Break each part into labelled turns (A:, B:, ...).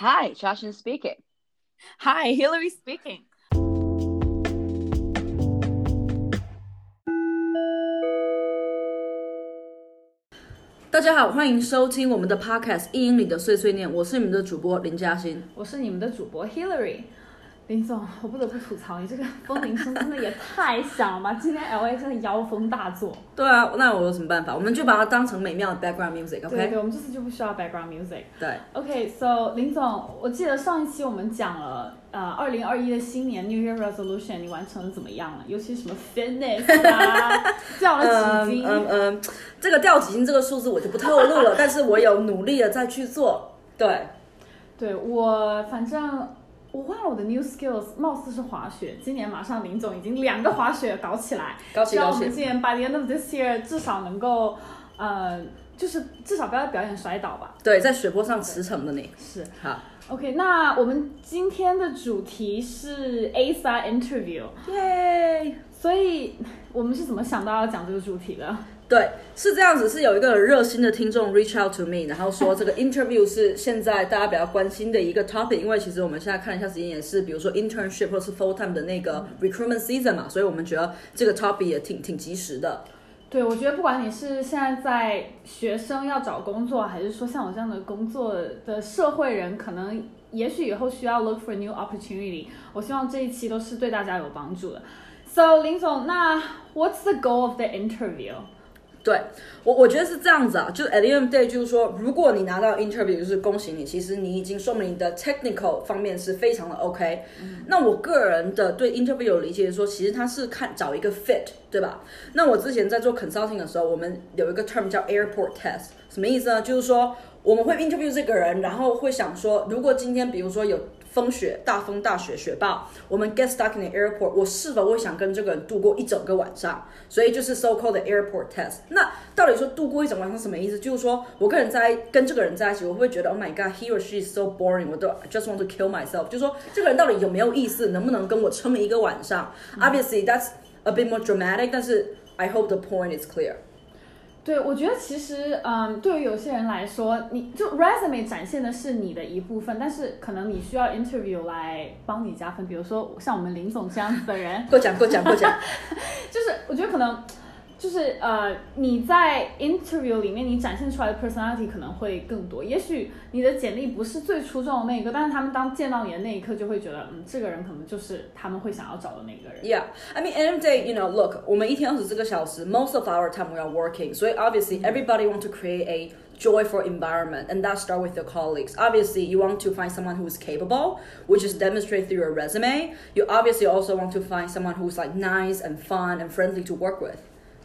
A: Hi, Jocelyn speaking.
B: Hi, Hillary speaking.
C: 大家好，欢迎收听我们的 Podcast《一英里的碎碎念》，我是你们的主播林嘉欣。
B: 我是你们的主播 Hillary。林总，我不得不吐槽，你这个风铃声真的也太响了吧！今天 L A 真的妖风大作。
C: 对啊，那我有什么办法？我们就把它当成美妙的 background music，OK？、
B: 对对，我们这次就不需要 background music。
C: 对
B: OK，so、林总，我记得上一期我们讲了，呃，二零二一的新年 New Year Resolution，你完成的怎么样了？尤其什么 fitness 啊，掉了几斤？
C: 嗯嗯，这个掉几斤这个数字我就不透露了，但是我有努力的在去做。对，
B: 对我反正我忘了我的 new skills，貌似是滑雪。今年马上林总已经两个滑雪搞起来，
C: 搞起高起
B: 希望我们。今年 by the end of this year 至少能够，呃，就是至少不要表演摔倒吧。
C: 对，在雪坡上驰骋的你。
B: 是
C: 好
B: ，OK，那我们今天的主题是 ASA interview，
C: 耶！
B: 所以我们是怎么想到要讲这个主题的？
C: 对，是这样子，是有一个热心的听众 reach out to me，然后说这个 interview 是现在大家比较关心的一个 topic，因为其实我们现在看一下时间也是，比如说 internship 或是 full time 的那个 recruitment season 嘛，所以我们觉得这个 topic 也挺挺及时的。
B: 对，我觉得不管你是现在在学生要找工作，还是说像我这样的工作的社会人，可能也许以后需要 look for new opportunity。我希望这一期都是对大家有帮助的。So 林总，那 What's the goal of the interview？
C: 对我，我觉得是这样子啊，就是 at the end of day，就是说，如果你拿到 interview，就是恭喜你，其实你已经说明你的 technical 方面是非常的 OK。那我个人的对 interview 有理解是说，其实他是看找一个 fit，对吧？那我之前在做 consulting 的时候，我们有一个 term 叫 airport test，什么意思呢？就是说我们会 interview 这个人，然后会想说，如果今天比如说有风雪、大风大雪、雪暴，我们 get stuck in the airport，我是否会想跟这个人度过一整个晚上？所以就是 so called 的 airport test。那到底说度过一整晚上什么意思？就是说我跟人在跟这个人在一起，我会不会觉得 oh my god he or she is so boring，我都 just want to kill myself。就是说这个人到底有没有意思，能不能跟我撑一个晚上、o b v i o u s l y that's a bit more dramatic，但是 I hope the point is clear。
B: 对，我觉得其实，嗯，对于有些人来说，你就 resume 展现的是你的一部分，但是可能你需要 interview 来帮你加分。比如说像我们林总这样子的人，
C: 过奖过奖过奖。
B: 就是我觉得可能就是呃你在 interview 里面你展现出来的 personality 可能会更多。也许你的简历不是最出众的那一个，但是他们当见到你的那一刻就会觉得，嗯，这个人可能就是他们会想要找的那个人。
C: Yeah, I mean, end of the day, you know, look, 我们一天二十四个小时，most of our time we are working. 所以 obviously everybody want to create a joyful environment, and that start with your colleagues. Obviously, you want to find someone who is capable, which is demonstrated through your resume. You obviously also want to find someone who's like nice and fun and friendly to work with.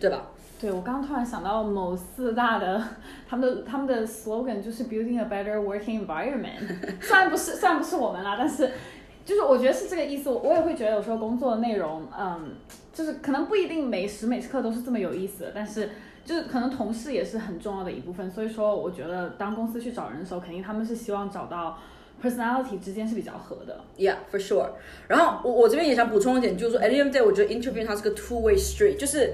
C: 对吧？
B: 对，我刚刚突然想到某四大的他们的他们的 slogan 就是 building a better working environment。虽然不是虽然不是我们啦，但是就是我觉得是这个意思。我也会觉得有时候工作的内容，嗯，就是可能不一定每时每刻都是这么有意思的，但是就是可能同事也是很重要的一部分。所以说，我觉得当公司去找人的时候，肯定他们是希望找到 personality 之间是比较合的。
C: Yeah, for sure. 然后我我这边也想补充一点，就是说，at the end of the day，我觉得 interview 它是个 two way street，就是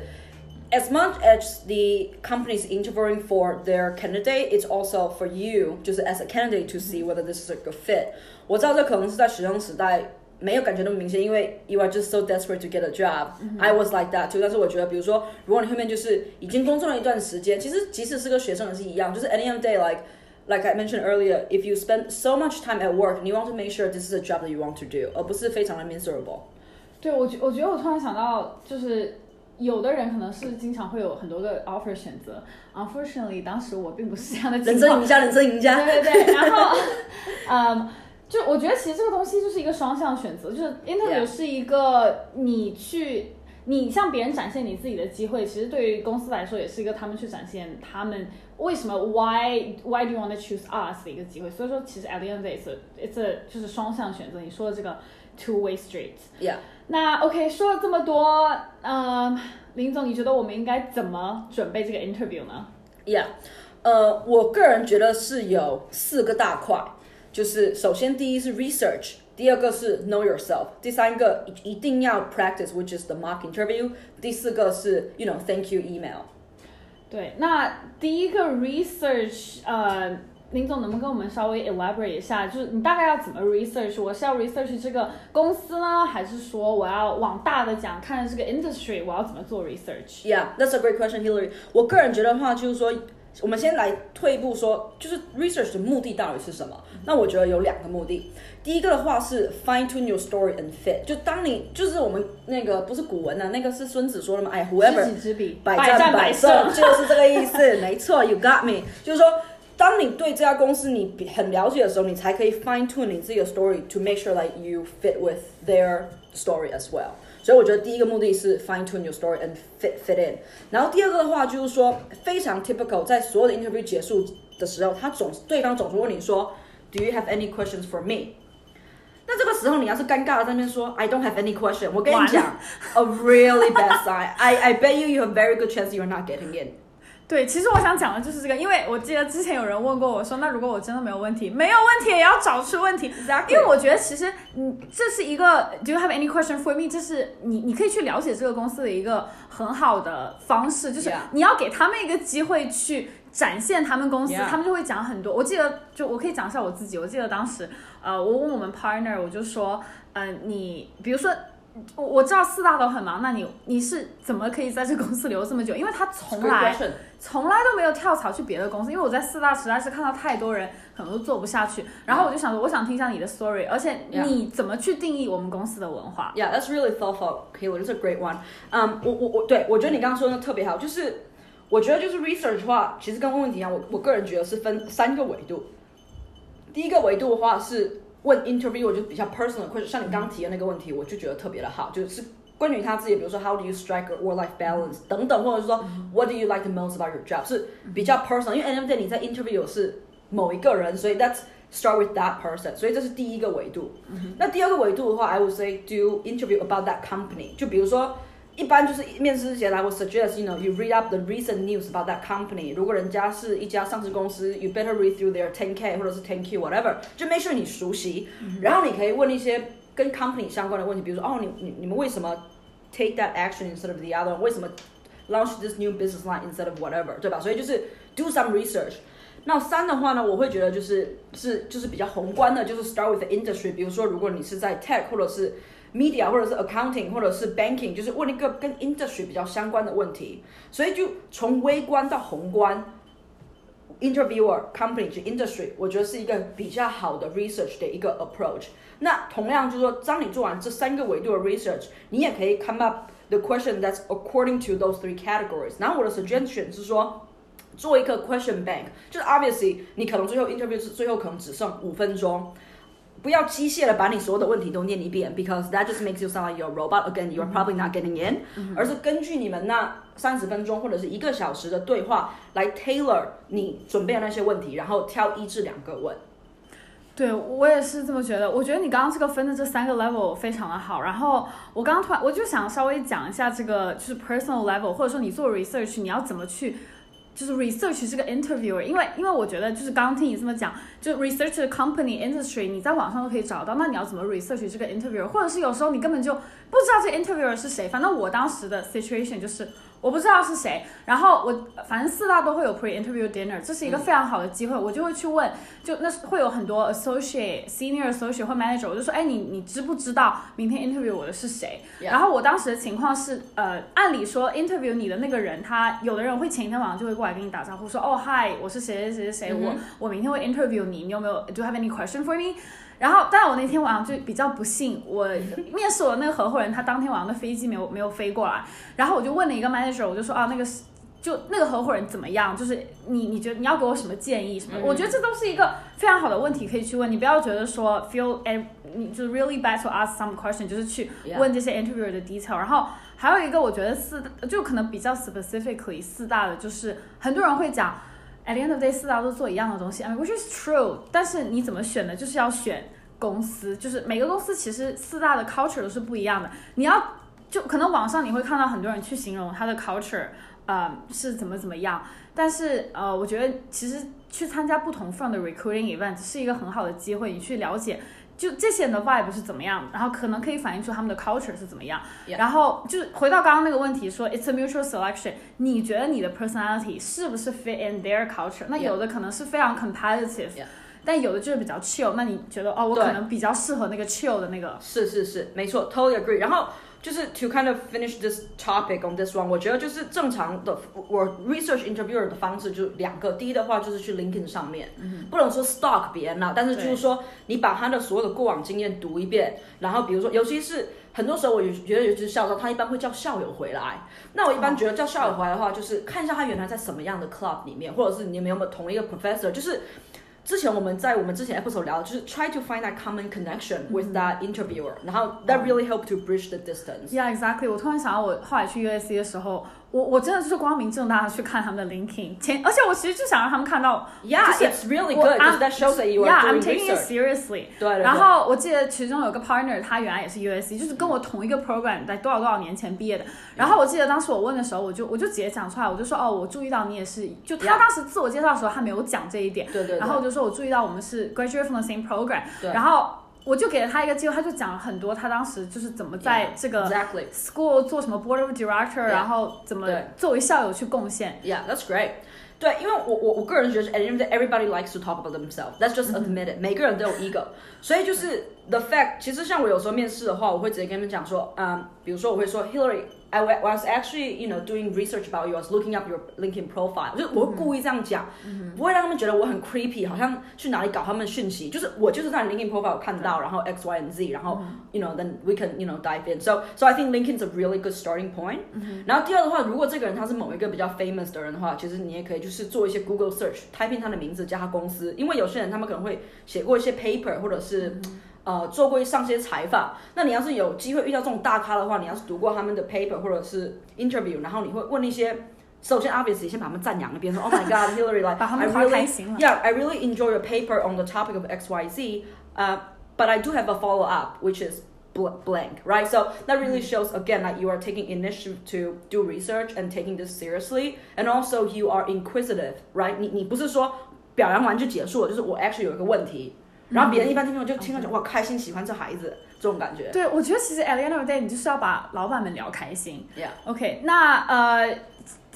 C: as much as the company is interviewing for their candidate, it's also for you，就是 as a candidate to see whether this is a good fit。我知道这可能是在学生时代。没有感觉那么明显，因为 you are just so desperate to get a job、I was like that too。但是我觉得，比如说，如果你后面就是已经工作了一段时间，其实即使是个学生也是一样，就是 at the end of the day like like I mentioned earlier, if you spend so much time at work, you want to make sure this is a job that you want to do，而不是非常的 miserable。
B: 对我觉我觉得我突然想到，就是 有的人可能是经常会有很多个 offer 选择，unfortunately 当时我并不是这样的情况
C: 人生赢。家，人生赢家。
B: 对对对，然后，嗯，就我觉得其实这个东西就是一个双向选择，就是 interview 是一个你去。你向别人展现你自己的机会，其实对于公司来说也是一个他们去展现他们为什么 why why do you want to choose us 的一个机会。所以说，其实 at the end of it's a, it's a 就是双向选择。你说的这个 two way street。那 OK，说了这么多，嗯，林总，你觉得我们应该怎么准备这个 interview 呢
C: ？Yeah，呃，我个人觉得是有四个大块，就是首先第一是 research，第二个是 know yourself，第三个一一定要 practice，which is the mock interview，第四个是 you know thank you email。
B: 对，那第一个 research，呃，林总能不能跟我们稍微 elaborate 一下，就是你大概要怎么 research？我是要 research 这个公司呢，还是说我要往大的讲，看这个 industry 我要怎么做
C: research？Yeah, that's a great question, Hillary. 我个人觉得的话，就是说，我们先来退一步说，就是 research 的目的到底是什么？那我觉得有两个目的。第一个的话是 fine tune your story and fit，就当你就是我们那个不是古文啊，那个是孙子说的嘛，哎，whoever
B: 知己知彼，
C: 百
B: 战
C: 战百
B: 胜
C: 胜，就是这个意思，没错，You got me。就是说，当你对这家公司你比很了解的时候，你才可以 fine tune 你自己的 story to make sure like you fit with their story as well。所以我觉得第一个目的是 fine tune your story and fit fit in。然后第二个的话就是说，非常 typical，在所有的 interview 结束的时候，他总对方总是问你说，Do you have any questions for me？那这个时候你要是尴尬的在那边说 I don't have any question，我跟你讲，a really bad sign。I I bet you you have very good chance you're not getting in。
B: 对，其实我想讲的就是这个，因为我记得之前有人问过我说，那如果我真的没有问题，没有问题也要找出问题
C: Exactly
B: 因为我觉得其实，你，这是一个 Do you have any question for me？这是你你可以去了解这个公司的一个很好的方式，就是你要给他们一个机会去展现他们公司
C: Yeah
B: 他们就会讲很多。我记得就我可以讲一下我自己，我记得当时呃，我问我们 partner，我就说，嗯、你比如说。我我知道四大都很忙，那你你是怎么可以在这公司留这么久？因为他从来从来都没有跳槽去别的公司，因为我在四大实在是看到太多人可能都做不下去，然后我就想说，我想听一下你的 story，而且你怎么去定义我们公司的文化
C: ？Yeah, that's really thoughtful, Kayla. That's a great one. 嗯、我我我对我觉得你刚刚说的特别好，就是我觉得就是 research 的话，其实跟问问题一样，我我个人觉得是分三个维度。第一个维度的话是问 interview，我就比较 personal，或者像你刚刚提的那个问题，我就觉得特别的好，就是关于他自己，比如说 how do you strike a work-life balance 等等，或者是说 what do you like the most about your job，是比较 personal，因为 end of the day 你在 interview 是某一个人，所以 that's start with that person，所以这是第一个维度。那第二个维度的话，I would say do interview about that company，就比如说。 一般就是面试之前来，我 suggest you know you read up the recent news about that company。如果人家是一家上市公司，you better read through their 10K 或者是 10Q whatever，就 make sure 你熟悉。然后你可以问一些跟 company 相关的问题，比如说哦，你你你们为什么 take that action instead of the other？为什么 launch this new business line instead of whatever？对吧？所以就是 do some research。那三的话呢，我会觉得就是是就是比较宏观的，就是 start with the industry。比如说，如果你是在 tech 或者是 media 或者是 accounting 或者是 banking，就是问一个跟 industry 比较相关的问题。所以就从微观到宏观，interviewer company 去 industry，我觉得是一个比较好的 research 的一个 approach。那同样就是说，当你做完这三个维度的 research，你也可以 come up the question that's according to those three categories。然后我的 suggestion 是说。做一个 question bank，就是 obviously 你可能最后 interview 是最后可能只剩五分钟，不要机械的把你所有的问题都念一遍，because that just makes you sound like you're a robot. Again, you're probably not getting in，、而是根据你们那三十分钟或者是一个小时的对话来 tailor 你准备的那些问题，然后挑一至两个问。
B: 对我也是这么觉得。我觉得你刚刚这个分的这三个 level 非常的好。然后我刚刚突然我就想稍微讲一下这个就是 personal level，或者说你做 research 你要怎么去。就是 research 这个 interviewer，因为因为我觉得就是刚刚听你这么讲，就 research company industry，你在网上都可以找到。那你要怎么 research 这个 interviewer，或者是有时候你根本就不知道这 interviewer 是谁。反正我当时的 situation 就是我不知道是谁，然后我反正四大都会有 pre interview dinner，这是一个非常好的机会，我就会去问，就那是会有很多 associate、senior associate 或 manager，我就说，哎，你你知不知道明天 interview 我的是谁？然后我当时的情况是，呃，按理说 interview 你的那个人，他有的人会前一天晚上就会过来跟你打招呼，说，哦，hi，我是谁谁谁谁谁，我我明天会 interview 你，你有没有 do you have any question for me？然后，但我那天晚上就比较不幸，我面试我那个合伙人，他当天晚上的飞机没有没有飞过来，然后我就问了一个 manager，我就说啊，那个就那个合伙人怎么样？就是你你觉得你要给我什么建议什么？我觉得这都是一个非常好的问题可以去问，你不要觉得说 feel and 你就 really bad to ask some question，就是去问这些 interviewer 的 detail。然后还有一个我觉得四就可能比较 specifically 四大的，就是很多人会讲。At the end of the day，四大都做一样的东西，I mean which is true。但是你怎么选呢？就是要选公司，就是每个公司其实四大的 culture 都是不一样的。你要就可能网上你会看到很多人去形容他的 culture，呃是怎么怎么样，但是呃我觉得其实去参加不同 firm 的 recruiting event 是一个很好的机会，你去了解就这些人的 vibe 是怎么样，然后可能可以反映出他们的 culture 是怎么样。
C: Yeah.
B: 然后就是回到刚刚那个问题说，it's a mutual selection，你觉得你的 personality 是不是 fit in their culture？那有的可能是非常 competitive，、
C: Yeah.
B: 但有的就是比较 chill。那你觉得哦，我可能比较适合那个 chill 的那个。
C: 是是是，没错，totally agree。然后就是 to kind of finish this topic on this one，我觉得就是正常的我 research interviewer 的方式就两个，第一的话就是去 LinkedIn 上面，不能说 stalk 别人了，但是就是说你把他的所有的过往经验读一遍，然后比如说尤其是。很多时候，我也觉得，尤其是校招，他一般会叫校友回来。那我一般觉得叫校友回来的话，就是看一下他原来在什么样的 club 里面，或者是你们有没有同一个 professor，就是之前我们在我们之前 episode 聊的，就是 try to find that common connection with that interviewer，、然后 that really help to bridge the distance。
B: Yeah, exactly。我突然想到，我后来去 USC 的时候， 我我真的就是光明正大的去看他们的 l i n k i n 前，而且我其实就想让他们看到
C: ，Yeah，
B: 就是
C: it's really good，t h
B: a
C: t shows that you are Yeah，I'm
B: taking it seriously。
C: 对,
B: 然后我记得其中有个 partner，他原来也是 USC，就是跟我同一个 program，在多少多少年前毕业的。然后我记得当时我问的时候，我就我就直接讲出来，我就说哦，我注意到你也是，就他当时自我介绍的时候，他没有讲这一点。
C: 对对,对。
B: 然后我就说我注意到我们是 graduate from the same program。
C: 对。
B: 然后。我就给了他一个机会，他就讲了很多他当时就是怎么在这个 school 做什么 board of director. 然后怎么作为校友去贡献。
C: Yeah, that's great. 对，因为我我我个人觉得 day, everybody likes to talk about themselves. That's just admit it. 每个人都有 ego，所以就是 the fact。其实像我有时候面试的话，我会直接跟他们讲说，嗯，比如说我会说，Hillary。I wa- was actually, you know, doing research about you. I was looking up your LinkedIn profile. 就是我会故意这样讲，不会让他们觉得我很 creepy，好像去哪里搞他们讯息。就是我就是在 LinkedIn profile 看到，然后 X, Y, and Z，然后 you know, then we can, you know, dive in. So, so I think LinkedIn is a really good starting point. 然后第二的话，如果这个人他是某一个比较 famous 的人的话，其实你也可以就是做一些 Google search，type in 他的名字加他公司，因为有些人他们可能会写过一些 paper 或者是。 呃，做过上些采访，那你要是有机会遇到这种大咖的话，你要是读过他们的 paper 或者是 interview，然后你会问一些，首先 obviously 先把他们赞扬一遍，说 Oh my God, Hillary, like
B: 把他
C: I
B: 们夸
C: really
B: 开心了。
C: yeah, I really enjoy your paper on the topic of X Y Z. Uh, but I do have a follow up, which is bl- blank, right? So that really shows again that you are taking initiative to do research and taking this seriously, and also you are inquisitive, right? 你你不是说表扬完就结束了，就是我 actually 有一个问题， 然后别人一般听到就听到讲哇开心喜欢这孩子这种感觉。
B: 对，我觉得其实 at the end of the day，你就是要把老板们聊开心。
C: Yeah.
B: OK，那呃，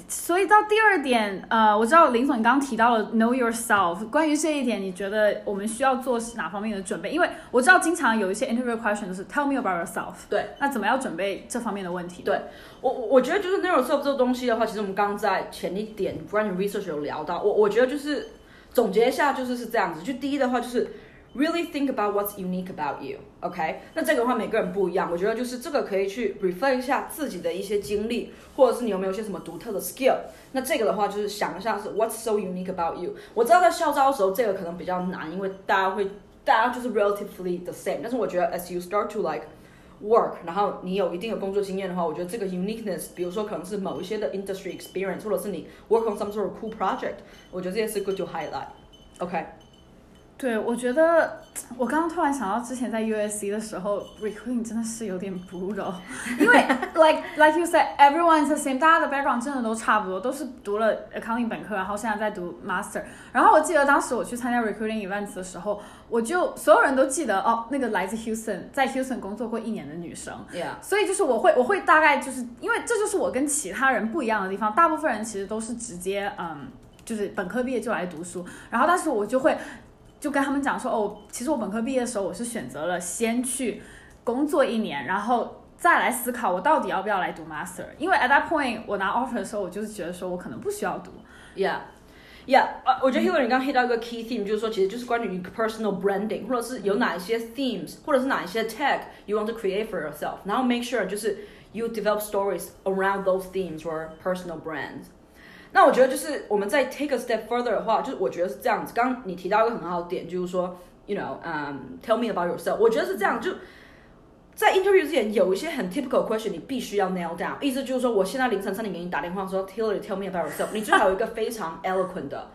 B: 所以到第二点，呃，我知道林总你刚刚提到了 know yourself，关于这一点，你觉得我们需要做哪方面的准备？因为我知道经常有一些 interview question 就是 tell me about yourself。
C: 对，
B: 那怎么样准备这方面的问题？
C: 对我我我觉得就是 know yourself 这个东西的话，其实我们刚刚在前一点关于 research 有聊到，我我觉得就是总结一下，就是是这样子。就第一的话就是 really think about what's unique about you，OK？、那这个的话每个人不一样，我觉得就是这个可以去 reflect 一下自己的一些经历，或者是你有没有一些什么独特的 skill。那这个的话就是想一下是 what's so unique about you。我知道在校招的时候这个可能比较难，因为大家会大家就是 relatively the same，但是我觉得 as you start to like work，然后你有一定的工作经验的话，我觉得这个 uniqueness，比如说可能是某一些的 industry experience，或者是你 work on some sort of cool project，我觉得这些是 good to highlight。OK，
B: 对，我觉得我刚刚突然想到，之前在 USC 的时候，recruiting 真的是有点 brutal，因为 like like you said everyone is the same，大家的 background 真的都差不多，都是读了 accounting 本科，然后现在在读 master。然后我记得当时我去参加 recruiting events 的时候，我就所有人都记得哦，那个来自 Houston，在 Houston 工作过一年的女生。
C: Yeah，
B: 所以就是我会我会大概就是因为这就是我跟其他人不一样的地方，大部分人其实都是直接嗯，就是本科毕业就来读书，然后但是我就会就跟他们讲说哦，其实我本科毕业的时候我是选择了先去工作一年，然后再来思考我到底要不要来读 master，因为 at that point 我拿 offer 的时候，我就是觉得说我可能不需要读。
C: Yeah。Yeah，呃，我觉得 Hillary 你刚刚 hit 到一个 key theme，就是说，其实就是关于 personal branding，或者是有哪一些 themes，或者是哪一些 tag you want to create for yourself，然后 make sure 就是 you develop stories around those themes or personal brands。那我觉得就是我们再 take a step further 的话，就是我觉得是这样子。刚刚你提到一个很好的点，就是说，you know，嗯、t e l l me about yourself。我觉得是这样，就在 interview 之前有一些很 typical question 你必须要 nail down，意思就是说，我现在凌晨三点给你打电话说，Hillary tell me about yourself，你最好有一个非常 eloquent 的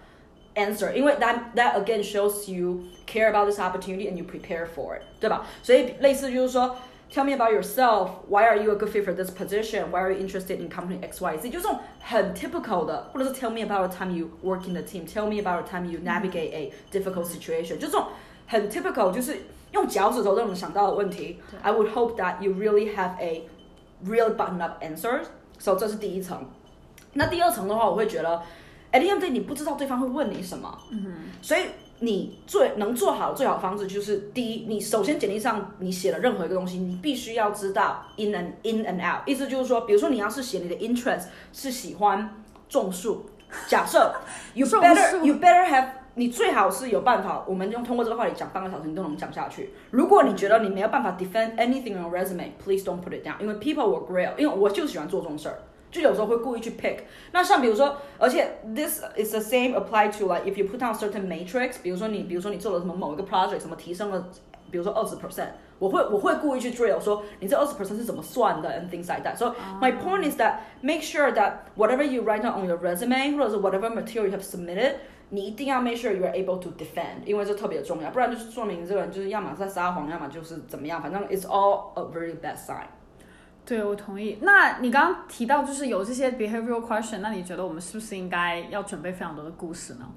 C: answer，因为 that that again shows you care about this opportunity and you prepare for it，对吧？所以类似就是说。 Tell me about yourself. Why are you a good fit for this position? Why are you interested in company X Y Z? 就这种很 typical 的，或者是 Tell me about a time you work in the team. Tell me about a time you navigate a difficult situation. 就这种很 typical，就是 用脚趾头都能想到的问题，I would hope that you really have a real button up answer。所以这是第一层。那第二层的话，我会觉得，at the end of the day，你不知道对方会问你什么，嗯所以 你最能做好的最好的方式就是，第一，你首先简历上你写了任何一个东西，你必须要知道 in and in and out，意思就是说，比如说你要是写你的 interest 是喜欢种树，假设 you better you better have 你最好是有办法，我们用通过这个话题讲半个小时，你都能讲下去。如果你觉得你没有办法 defend anything on resume，please don't put it down，因为 people will grill，因为我就喜欢做这种事儿。就有时候会故意去 pick，那像比如说，而且 this is the same apply to like if you put down certain matrix，比如说你，比如说你做了什么某一个 project，什么提升了，比如说二十 percent，我会我会故意去 drill 说你这二十 percent 是怎么算的 and things like that。So my point is that make sure that whatever you write down on your resume 或者是 whatever material you have submitted，你一定要 make sure you are able to defend，因为这特别重要，不然就是说明这个人就是要么在撒谎，要么就是怎么样，反正 it's all a very bad sign。
B: 对，我同意。那你刚刚提到就是有这些 behavioral question，那你觉得我们是不是应该要准备非常多的故事呢？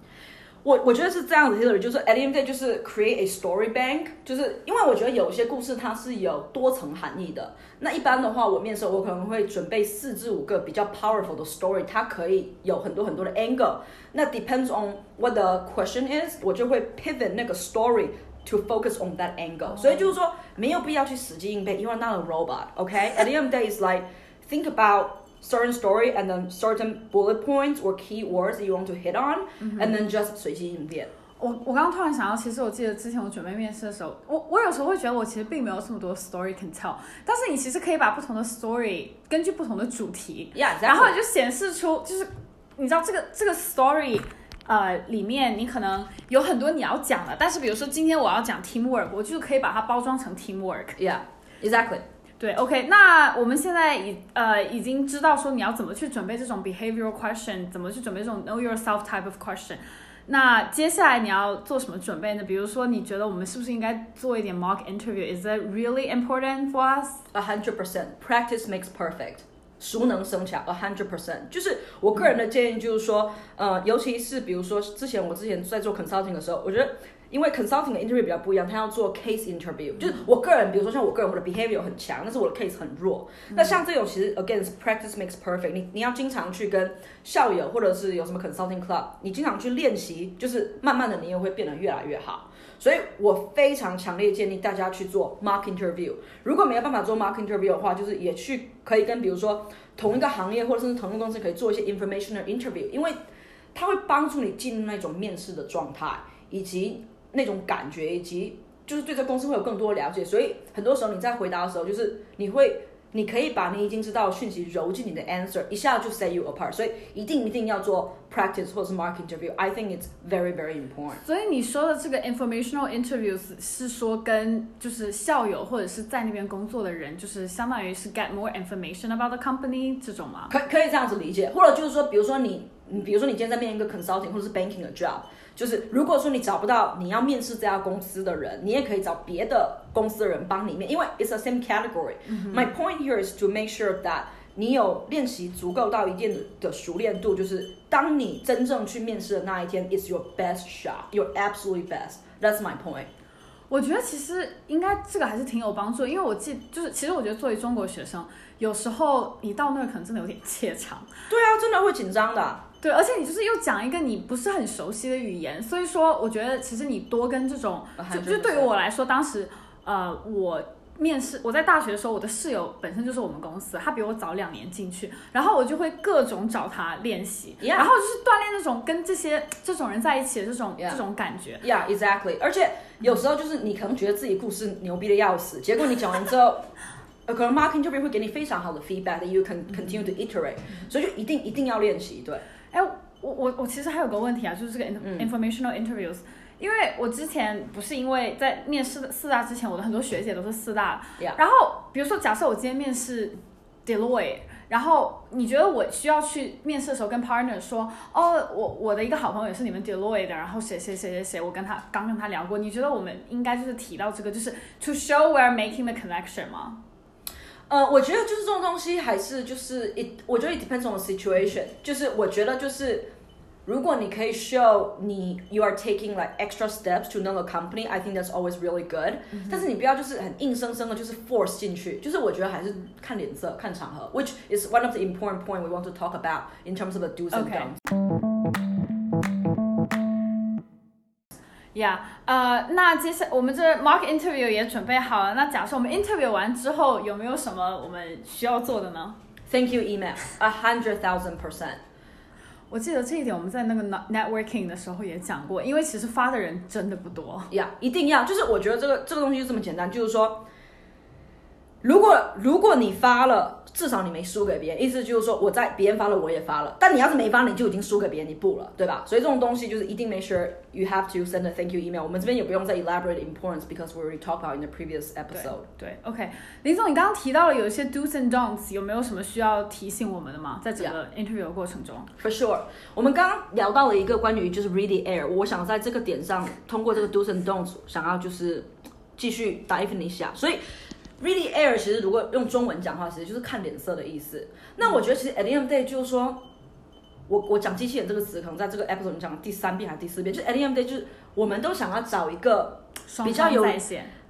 C: 我我觉得是这样子的就是 at the end day，就是 create a story bank，就是因为我觉得有一些故事它是有多层含义的。那一般的话，我面试我可能会准备四至五个比较 powerful 的 story，它可以有很多很多的 angle。那 depends on what the question is，我就会 pivot 那个 story to focus on that angle。所以就是说没有必要去死记硬背，因为 not a robot。OK，at the end of the day is like think about certain story and then certain bullet points or keywords that you want to hit on, and then just 随机应变。
B: 我我刚刚突然想到，其实我记得之前我准备面试的时候，我我有时候会觉得我其实并没有这么多 story can tell，但是你其实可以把不同的 story 根据不同的主题
C: Yeah, exactly.
B: 然后你就显示出就是你知道这个这个 story。 呃，里面你可能有很多你要讲的，但是比如说今天我要讲 teamwork，我就可以把它包装成 teamwork。
C: Yeah, exactly.
B: 对，OK，那我们现在已呃已经知道说你要怎么去准备这种 behavioral question，怎么去准备这种 know yourself type of question。那接下来你要做什么准备呢？比如说，你觉得我们是不是应该做一点 mock interview？Is that really important for us？
C: A hundred percent. Practice makes perfect. 熟能生巧，a hundred percent。就是我个人的建议，就是说，呃，尤其是比如说之前我之前在做 consulting 的时候，我觉得。因为 consulting 的 interview 比较不一样，他要做 case interview，、就是我个人，比如说像我个人，我的 behavior 很强，但是我的 case 很弱。那像这种其实 again 是 practice makes perfect，你你要经常去跟校友或者是有什么 consulting club，你经常去练习，就是慢慢的你也会变得越来越好。所以我非常强烈建议大家去做 mock interview。如果没有办法做 mock interview 的话，就是也去可以跟比如说同一个行业或者是同一个公司可以做一些 informational interview，因为它会帮助你进入那种面试的状态，以及那种感觉，以及就是对这公司会有更多的了解。所以很多时候你在回答的时候，就是你会。你可以把你已经知道的讯息揉进你的 answer，一下就 set you apart。所以一定一定要做 practice 或者是 mark interview。I think it's very very important。
B: 所以你说的这个 informational interviews 是说跟就是校友或者是在那边工作的人，就是相当于是 get more information about the company 这种吗？
C: 可可以这样子理解，或者就是说，比如说你，你比如说你今天在面一个 consulting 或者是 banking 的 job，就是如果说你找不到你要面试这家公司的人，你也可以找别的公司的人帮你面，因为 it's the same category、My point here is to make sure that 你有练习足够到一定的的熟练度，就是当你真正去面试的那一天，it's your best shot，your absolutely best。That's my point。
B: 我觉得其实应该这个还是挺有帮助的，因为我记就是其实我觉得作为中国学生，有时候你到那儿可能真的有点怯场。
C: 对啊，真的会紧张的。
B: 对，而且你就是又讲一个你不是很熟悉的语言，所以说我觉得其实你多跟这种，就就对于我来说，当时呃我面试我在大学的时候，我的室友本身就是我们公司，他比我早两年进去，然后我就会各种找他练习
C: Yeah
B: 然后就是锻炼那种跟这些这种人在一起的这种
C: Yeah
B: 这种感觉。
C: Yeah, exactly. 而且有时候就是你可能觉得自己故事牛逼的要死，结果你讲完之后，呃，可能 marketing 这边会给你非常好的 feedback you can continue to iterate，、所以就一定一定要练习。对，
B: 哎，我我我其实还有个问题啊，就是这个 informational interviews，、因为我之前不是因为在面试的四大之前，我的很多学姐都是四大然后比如说假设我今天面试 Deloitte。然后你觉得我需要去面试的时候跟 partner 说，哦，我我的一个好朋友也是你们 Deloitte 的，然后谁谁谁谁谁，我跟他刚跟他聊过，你觉得我们应该就是提到这个，就是 to show we're making the connection 吗？
C: 呃，我觉得就是这种东西还是就是 it，我觉得 it depends on the situation，就是我觉得就是 如果你可以 show 你 you are taking like extra steps to know the company, I think that's always really good、但是你不要就是很硬生生的，就是 force 进去，就是我觉得还是看脸色、看场合，which is one of the important point we want to talk about in terms of the do's and
B: Okay. Yeah，呃，那接下我们这 mock interview 也准备好了。那假设我们 interview 完之后，有没有什么我们需要做的呢
C: ？Thank you email, a hundred thousand percent.
B: 我记得这一点我们在那个 net- networking 的时候也讲过，因为其实发的人真的不多。
C: 呀一定要，就是我觉得这个这个东西就这么简单，就是说，如果如果你发了，至少你没输给别人，意思就是说我在别人发了，我也发了，但你要是没发，你就已经输给别人一步了，对吧？所以这种东西就是一定 make sure you have to send a thank you email。我们这边也不用再 elaborate importance because we already talked about in the previous episode。
B: 对，OK，林总，你刚刚提到了有一些 do's and don'ts，有没有什么需要提醒我们的吗？在整个 interview 的过程中
C: For sure，我们刚刚聊到了一个关于就是 read the air，我想在这个点上通过这个 do's and don'ts，想要就是继续 dive 一下。所以 the air 其实如果用中文讲话，其实就是看脸色的意思。那我觉得其实 at the end of the day 就是说，我我讲机器人这个词，可能在这个 episode 讲第三遍还是第四遍，就是 at the end of the day 就是我们都想要找一个比较有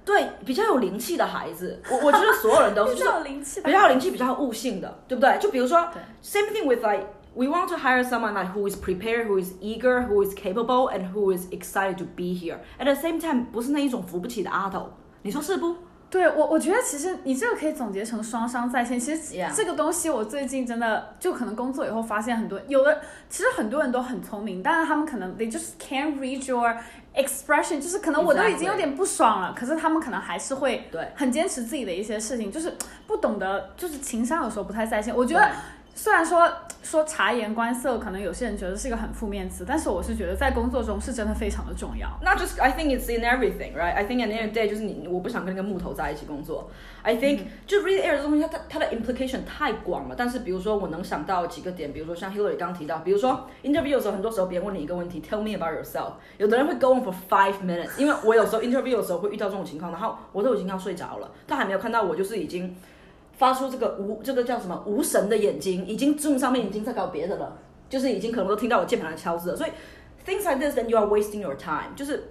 C: 对比较有灵气的孩子。我我觉得所有人都是就是
B: 比较有灵气的，
C: 比较有灵气、比较有悟性的，对不对？就比如说，same thing with like we want to hire someone like who is prepared, who is eager, who is capable, and who is excited to be here. At the same time，不是那一种扶不起的阿斗，你说是不？
B: 对我，我觉得其实你这个可以总结成双商在线。其实这个东西我最近真的就可能工作以后发现很多，有的其实很多人都很聪明，但是他们可能 they just can't read your expression，就是可能我都已经有点不爽了可是他们可能还是会
C: 对
B: 很坚持自己的一些事情，就是不懂得，就是情商有时候不太在线。我觉得虽然说说察言观色，可能有些人觉得是一个很负面词，但是我是觉得在工作中是真的非常的重要。
C: Not just I think it's in everything, right? I think at the end of the day 就是你，我不想跟那个木头在一起工作。I think、就 read air 这东西，它它它的 implication 太广了。但是比如说我能想到几个点，比如说像 Hillary 刚刚提到，比如说 interview 的时候，很多时候别人问你一个问题，Tell me about yourself。有的人会 go on for five minutes，因为我有时候 interview 的时候会遇到这种情况，然后我都已经要睡着了，他还没有看到我，就是已经发出这个无这个叫什么无神的眼睛，已经 Zoom 上面已经在搞别的了，就是已经可能都听到我键盘的敲字了，所以 things like this then you are wasting your time，就是，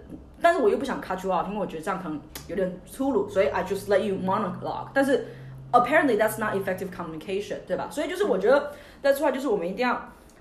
C: 但是我又不想 cut you off，因为我觉得这样可能有点粗鲁，所以 I just let you monologue，但是 apparently that's not effective communication，对吧？所以就是我觉得 that's why 就是我们一定要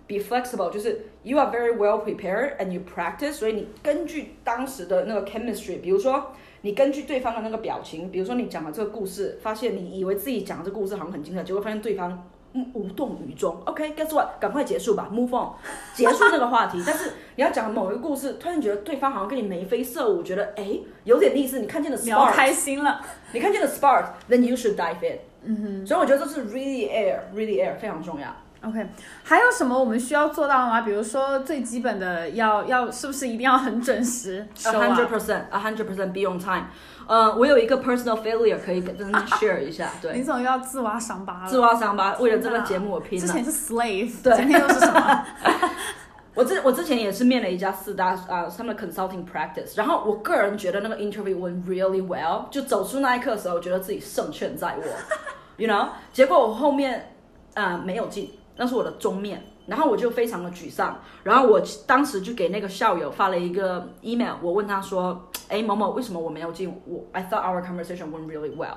C: be flexible，就是 you are very well prepared and you practice，所以你根据当时的那个 chemistry，比如说。你根据对方的那个表情，比如说你讲了这个故事，发现你以为自己讲的这个故事好像很精彩，结果发现对方嗯无动于衷。OK，guess、what？赶快结束吧，move on，结束这个话题。但是你要讲某一个故事，突然觉得对方好像跟你眉飞色舞，觉得哎有点意思，你看见了
B: 聊
C: spark，
B: 开心了。
C: 你看见了 spark，then you should dive in。嗯哼，所以我觉得这是 really air，really air 非常重要。
B: OK，还有什么我们需要做到吗？比如说最基本的要要是不是一定要很准时
C: A
B: 收
C: hundred
B: 啊
C: ？percent，a hundred percent be on time。呃，我有一个 personal failure 可以跟大家 share 一下，对
B: 林，总又要自挖伤疤了。
C: 自挖伤疤，为了这个节目我拼了。
B: 之前是 slave，
C: 对
B: 今天又是什么？
C: 我之我之前也是面了一家四大啊、他们的 consulting practice，然后我个人觉得那个 interview went really well，就走出那一刻的时候，我觉得自己胜券在握，you know，结果我后面啊、没有进，那是我的终面，然后我就非常的沮丧，然后我当时就给那个校友发了一个 email，我问他说，哎某某为什么我没有进？我 I thought our conversation went really well，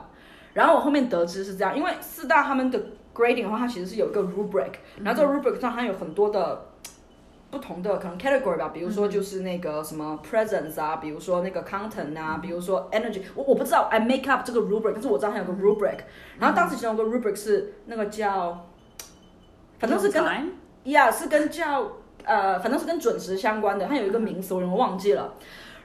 C: 然后我后面得知是这样，因为四大他们的 grading 的话，它其实是有一个 rubric，然后这个 rubric 上它有很多的。不同的可能 category 吧，比如说就是那个什么 presence 啊，比如说那个 content 啊，比如说 energy，我我不知道 I make up 这个 rubric，但是我知道它有个 rubric，然后当时其中有个 rubric 是那个叫，反正是跟？呀，是跟叫呃，反正是跟准时相关的，它有一个名词，我有点忘记了。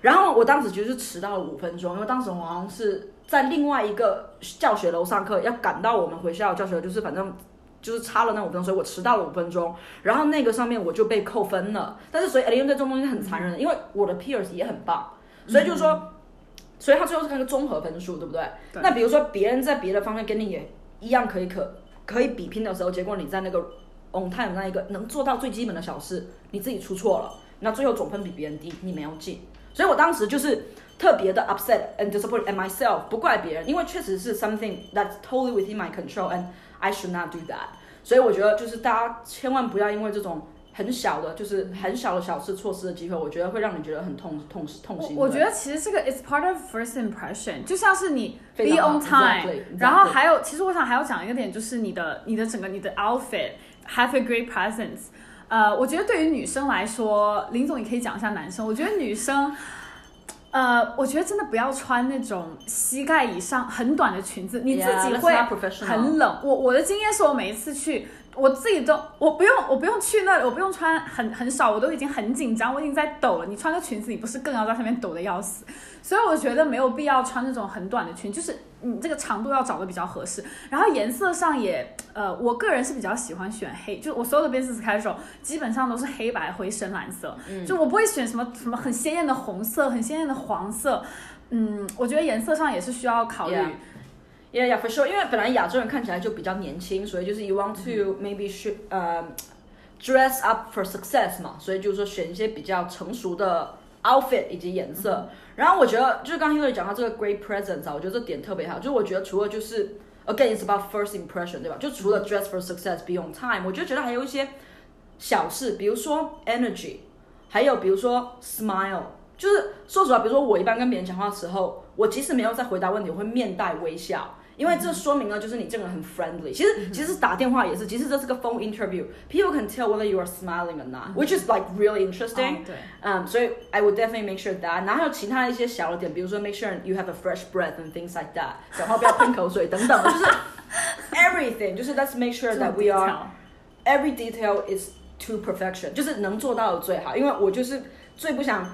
C: 然后我当时其实是迟到了五分钟，因为当时我好像是在另外一个教学楼上课，要赶到我们回校教学楼，就是反正就是差了那五分钟，所以我迟到了五分钟。然后那个上面我就被扣分了。但是所以 a l i 这种东西很残忍的，因为我的 peers 也很棒，所以就是说，所以他最后是看个综合分数，对不对？
B: 对
C: 那比如说别人在别的方面跟你也一样可以可可以比拼的时候，结果你在那个 on time 那一个能做到最基本的小事，你自己出错了，那最后总分比别人低，你没有进。所以我当时就是特别的 upset and disappointed at myself，不怪别人，因为确实是 something that's totally within my control and I should not do that。所以我觉得就是大家千万不要因为这种很小的，就是很小的小事错失的机会，我觉得会让你觉得很痛痛痛心。
B: 我我觉得其实这个 is part of first impression，就像是你 be on
C: time，exactly，
B: 然后还有，其实我想还要讲一个点，就是你的你的整个你的 outfit have a great presence。呃，我觉得对于女生来说，林总你可以讲一下男生。我觉得女生，呃，我觉得真的不要穿那种膝盖以上很短的裙子，你自己会.很冷。我我的经验是我每一次去，我自己都我不用我不用去那里，我不用穿很很少，我都已经很紧张，我已经在抖了。你穿个裙子，你不是更要在上面抖的要死？所以我觉得没有必要穿那种很短的裙，就是你这个长度要找的比较合适，然后颜色上也，呃，我个人是比较喜欢选黑，就我所有的 business casual 基本上都是黑白灰深蓝色，就我不会选什么什么很鲜艳的红色，很鲜艳的黄色，嗯，我觉得颜色上也是需要考虑。
C: Yeah. Yeah, yeah, for sure. 因为本来亚洲人看起来就比较年轻，所以就是 you want to maybe should 呃、dress up for success 嘛，所以就是说选一些比较成熟的 outfit 以及颜色。然后我觉得就是刚刚 Hillary 讲到这个 great presence 啊，我觉得这点特别好。就是我觉得除了就是 again it's about first impression 对吧？就除了 dress for success be on time，我就觉得还有一些小事，比如说 energy，还有比如说 smile。就是说实话，比如说我一般跟别人讲话的时候，我即使没有在回答问题，我会面带微笑，因为这说明了就是你这个人很 friendly。其实其实打电话也是，即使这是个 phone interview，people can tell whether you are smiling or not，which is like really interesting。
B: 哦对，
C: 嗯，所以 I would definitely make sure that。然后还有其他一些小的点，比如说 make sure you have a fresh breath and things like that，讲话不要喷口水等等，就是 everything，就是 let's make sure
B: 这种
C: that we are
B: detail
C: every detail is to perfection，就是能做到的最好。因为我就是最不想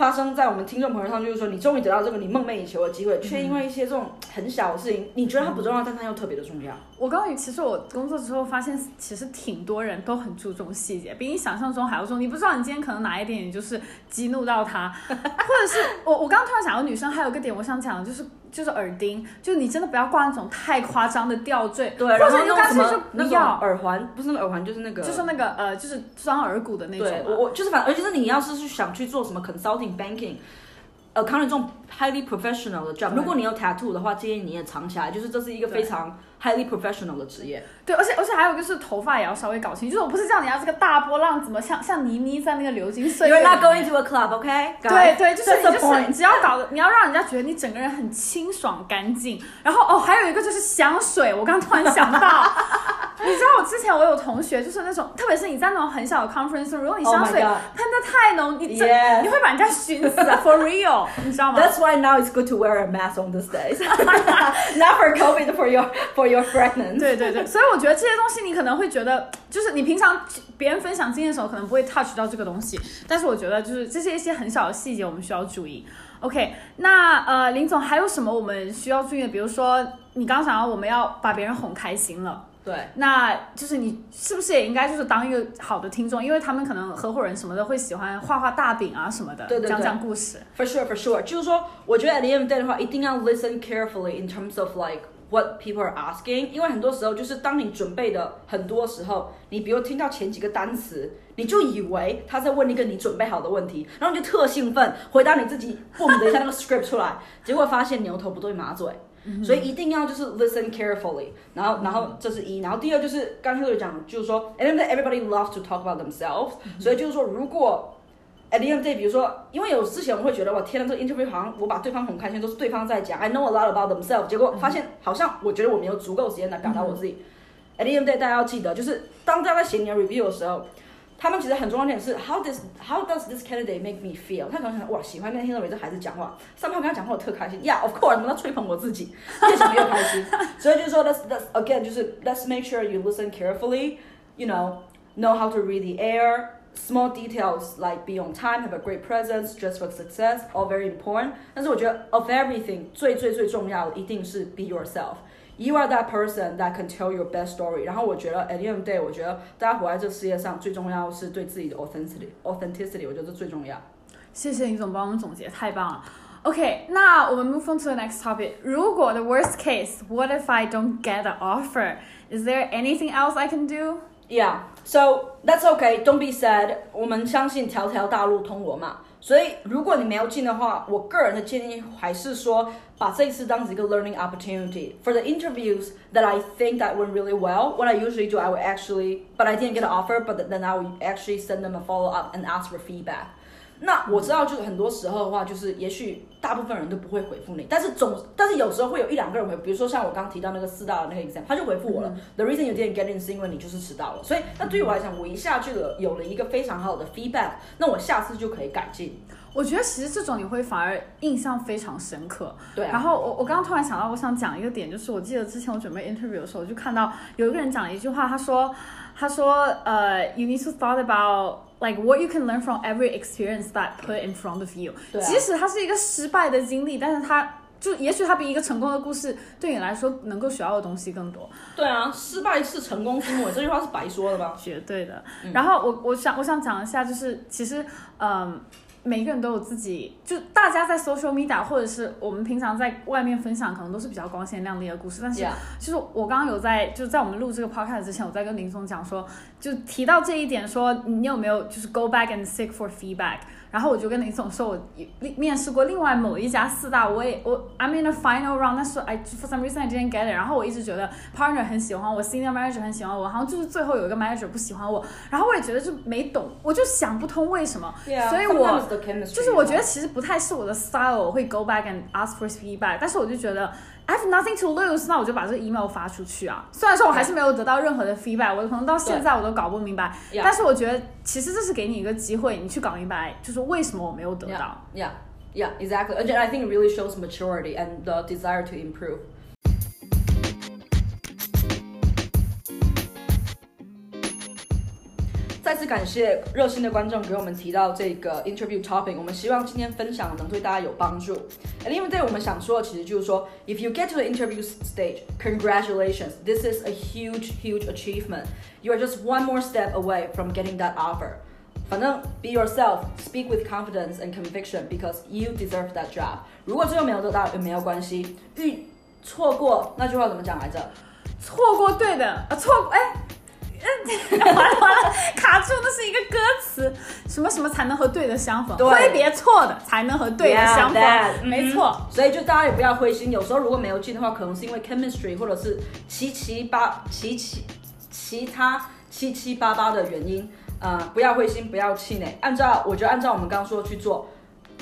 C: 发生在我们听众朋友上，就是说你终于得到这个你梦寐以求的机会，却因为一些这种很小的事情，你觉得它不重要，但它又特别的重要。
B: 我告诉你，其实我工作之后发现，其实挺多人都很注重细节，比你想象中还要重。你不知道你今天可能哪一点，你就是激怒到他，或者是我我刚刚突然想到，女生还有个点我想讲的就是就是耳钉，就是你真的不要挂那种太夸张的吊坠，
C: 对，
B: 或
C: 然后
B: 者你干脆就不要，
C: 耳环，不是那个耳环，就是那个，
B: 就是那个呃，就是装耳骨的那种
C: 对我。我就是反，而且是你要是去想去做什么 consulting banking。呃 accounting 这种 highly professional 的 job，如果你有 tattoo 的话，建议你也藏起来，就是这是一个非常 highly professional 的职业。
B: 对，而且而且还有就是头发也要稍微搞清，就是我不是叫你要这个大波浪，怎么像像倪妮在那个流金岁月
C: You're not going to a club, OK？
B: 对对，就是你
C: the
B: 就是只要搞得，你要让人家觉得你整个人很清爽干净。然后哦，还有一个就是香水，我刚突然想到，你知道我之前我有同学就是那种，特别是你在那种很小的 conference room，如果你
C: Oh
B: 香水喷的太浓，你你会把人家熏死啊，for real，你知道吗
C: ？That's why now it's good to wear a mask on these days. Not for COVID, for your for your pregnant.
B: 对对对，所以我觉得这些东西你可能会觉得，就是你平常别人分享经验的时候可能不会 touch 到这个东西，但是我觉得就是这些一些很小的细节我们需要注意。OK，那呃林总还有什么我们需要注意的？比如说你刚刚讲到我们要把别人哄开心了，
C: 对，
B: 那就是你是不是也应该就是当一个好的听众，因为他们可能合伙人什么的会喜欢画画大饼啊什么的，
C: 对对对
B: 讲讲故事。
C: For sure, for sure. 就是说，我觉得 at the end of the day 的话，一定要 listen carefully in terms of like what people are asking，因为很多时候就是当你准备的很多时候，你比如听到前几个单词，你就以为他在问一个你准备好的问题，然后你就特兴奋回答你自己 boom 的一下那个 script 出来，结果发现牛头不对马嘴。所以一定要就是 listen carefully，然后然后这是一，然后第二就是刚才有讲，就是说，and then everybody loves to talk about themselves，、所以就是说，如果 at the end of the day，比如说，因为有之前我会觉得，哇天呐，这个 interview 好像我把对方哄开心，都是对方在讲，I know a lot about themselves，结果发现好像我觉得我没有足够时间来表达我自己。at the end of the day，大家要记得，就是当大家在写你的 review 的时候，他们其实很重要的点是 how does how does this candidate make me feel？他可能想哇，喜欢跟 Hillary 这孩子讲话，上班跟他讲话我特开心，Yeah，of course，我们要吹捧我自己，越想越开心。所以就是说，let's let's again 就是 let's make sure you listen carefully，you know know how to read the air。Small details like be on time, have a great presence, dress for success, all very important. 但是我觉得 of everything 最最最重要的一定是 be yourself. You are that person that can tell your best story. 然后我觉得 at the end of the day，我觉得大家活在这世界上最重要是对自己的 authenticity, authenticity，我觉得这最重要。
B: 谢谢李总帮我们总结，太棒了。OK，那我们 move on to the next topic。如果 the worst case，what if I don't get the offer？Is there anything else I can do？
C: Yeah, so that's okay. Don't be sad. 我们相信条条大路通罗马。所以如果你没有进的话，我个人的建议还是说，把这一次当成一个 learning opportunity. For the interviews that I think that went really well, what I usually do, I would actually, but I didn't get an offer, but then I would actually send them a follow up and ask for feedback. 那我知道，就是很多时候的话，就是也许大部分人都不会回复你，但是总，但是有时候会有一两个人回，比如说像我刚刚提到那个四大的那个 exam，他就回复我了。The reason you didn't get in 是因为你就是迟到了。所以，那对于我来讲，我一下就有有了一个非常好的 feedback，那我下次就可以改进。
B: 我觉得其实这种你会反而印象非常深刻。
C: 对啊。
B: 然后我我刚刚突然想到，我想讲一个点，就是我记得之前我准备 interview 的时候，我就看到有一个人讲了一句话，他说，他说，呃，you need to thought about。Like what you can learn from every experience that put in front of you。即使它是一个失败的经历，但是它就也许它比一个成功的故事对你来说能够学到的东西更多。
C: 对啊，失败是成功之母，这句话是白说的吧？
B: 绝对的。然后我我想我想讲一下，就是其实嗯。每个人都有自己，就大家在 social media 或者是我们平常在外面分享，可能都是比较光鲜亮丽的故事。但是，就是我刚刚有在，就在我们录这个 podcast 之前，我在跟林松讲说，就提到这一点，说你有没有就是 go back and seek for feedback。然后我就跟林总说，我面试过另外某一家四大，我也我 I'm in a final round，但是 I for some reason I didn't get it。然后我一直觉得 partner 很喜欢我，senior manager 很喜欢我，好像就是最后有一个 manager 不喜欢我。然后我也觉得就没懂，我就想不通为什么。所以我就是我觉得其实不太是我的 style，我会 go back and ask for feedback。但是我就觉得。I have nothing to lose，那我就把这个 email 发出去啊。虽然说我还是没有得到任何的 feedback，我可能到现在我都搞不明白。但是我觉得其实这是给你一个机会，你去搞明白，就是为什么我没有得到。
C: Yeah, yeah, exactly. And I think it really shows maturity and the desire to improve. 感谢热心的观众给我们提到这个 interview topic，我们希望今天分享能对大家有帮助。And 因为对我们想说的其实就是说，if you get to the interview stage, congratulations, this is a huge, huge achievement. You are just one more step away from getting that offer. 反正 be yourself, speak with confidence and conviction because you deserve that job. 如果最后没有得到也没有关系，遇错过那句话怎么讲来着？
B: 错过对的，啊错哎。 完了完了，卡住，那是一个歌词，什么什么才能和对的相逢？挥别错的，才能和对的相逢。没错，
C: 所以就大家也不要灰心。有时候如果没有进的话，可能是因为 chemistry 或者是七七八七七其他七七八八的原因。呃，不要灰心，不要气馁。按照我觉得按照我们刚刚说的去做，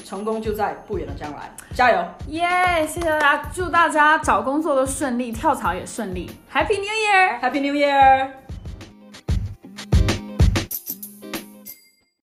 C: 成功就在不远的将来。加油！
B: 耶，谢谢大家，祝大家找工作都顺利，跳槽也顺利。Happy New Year！Happy
C: New Year！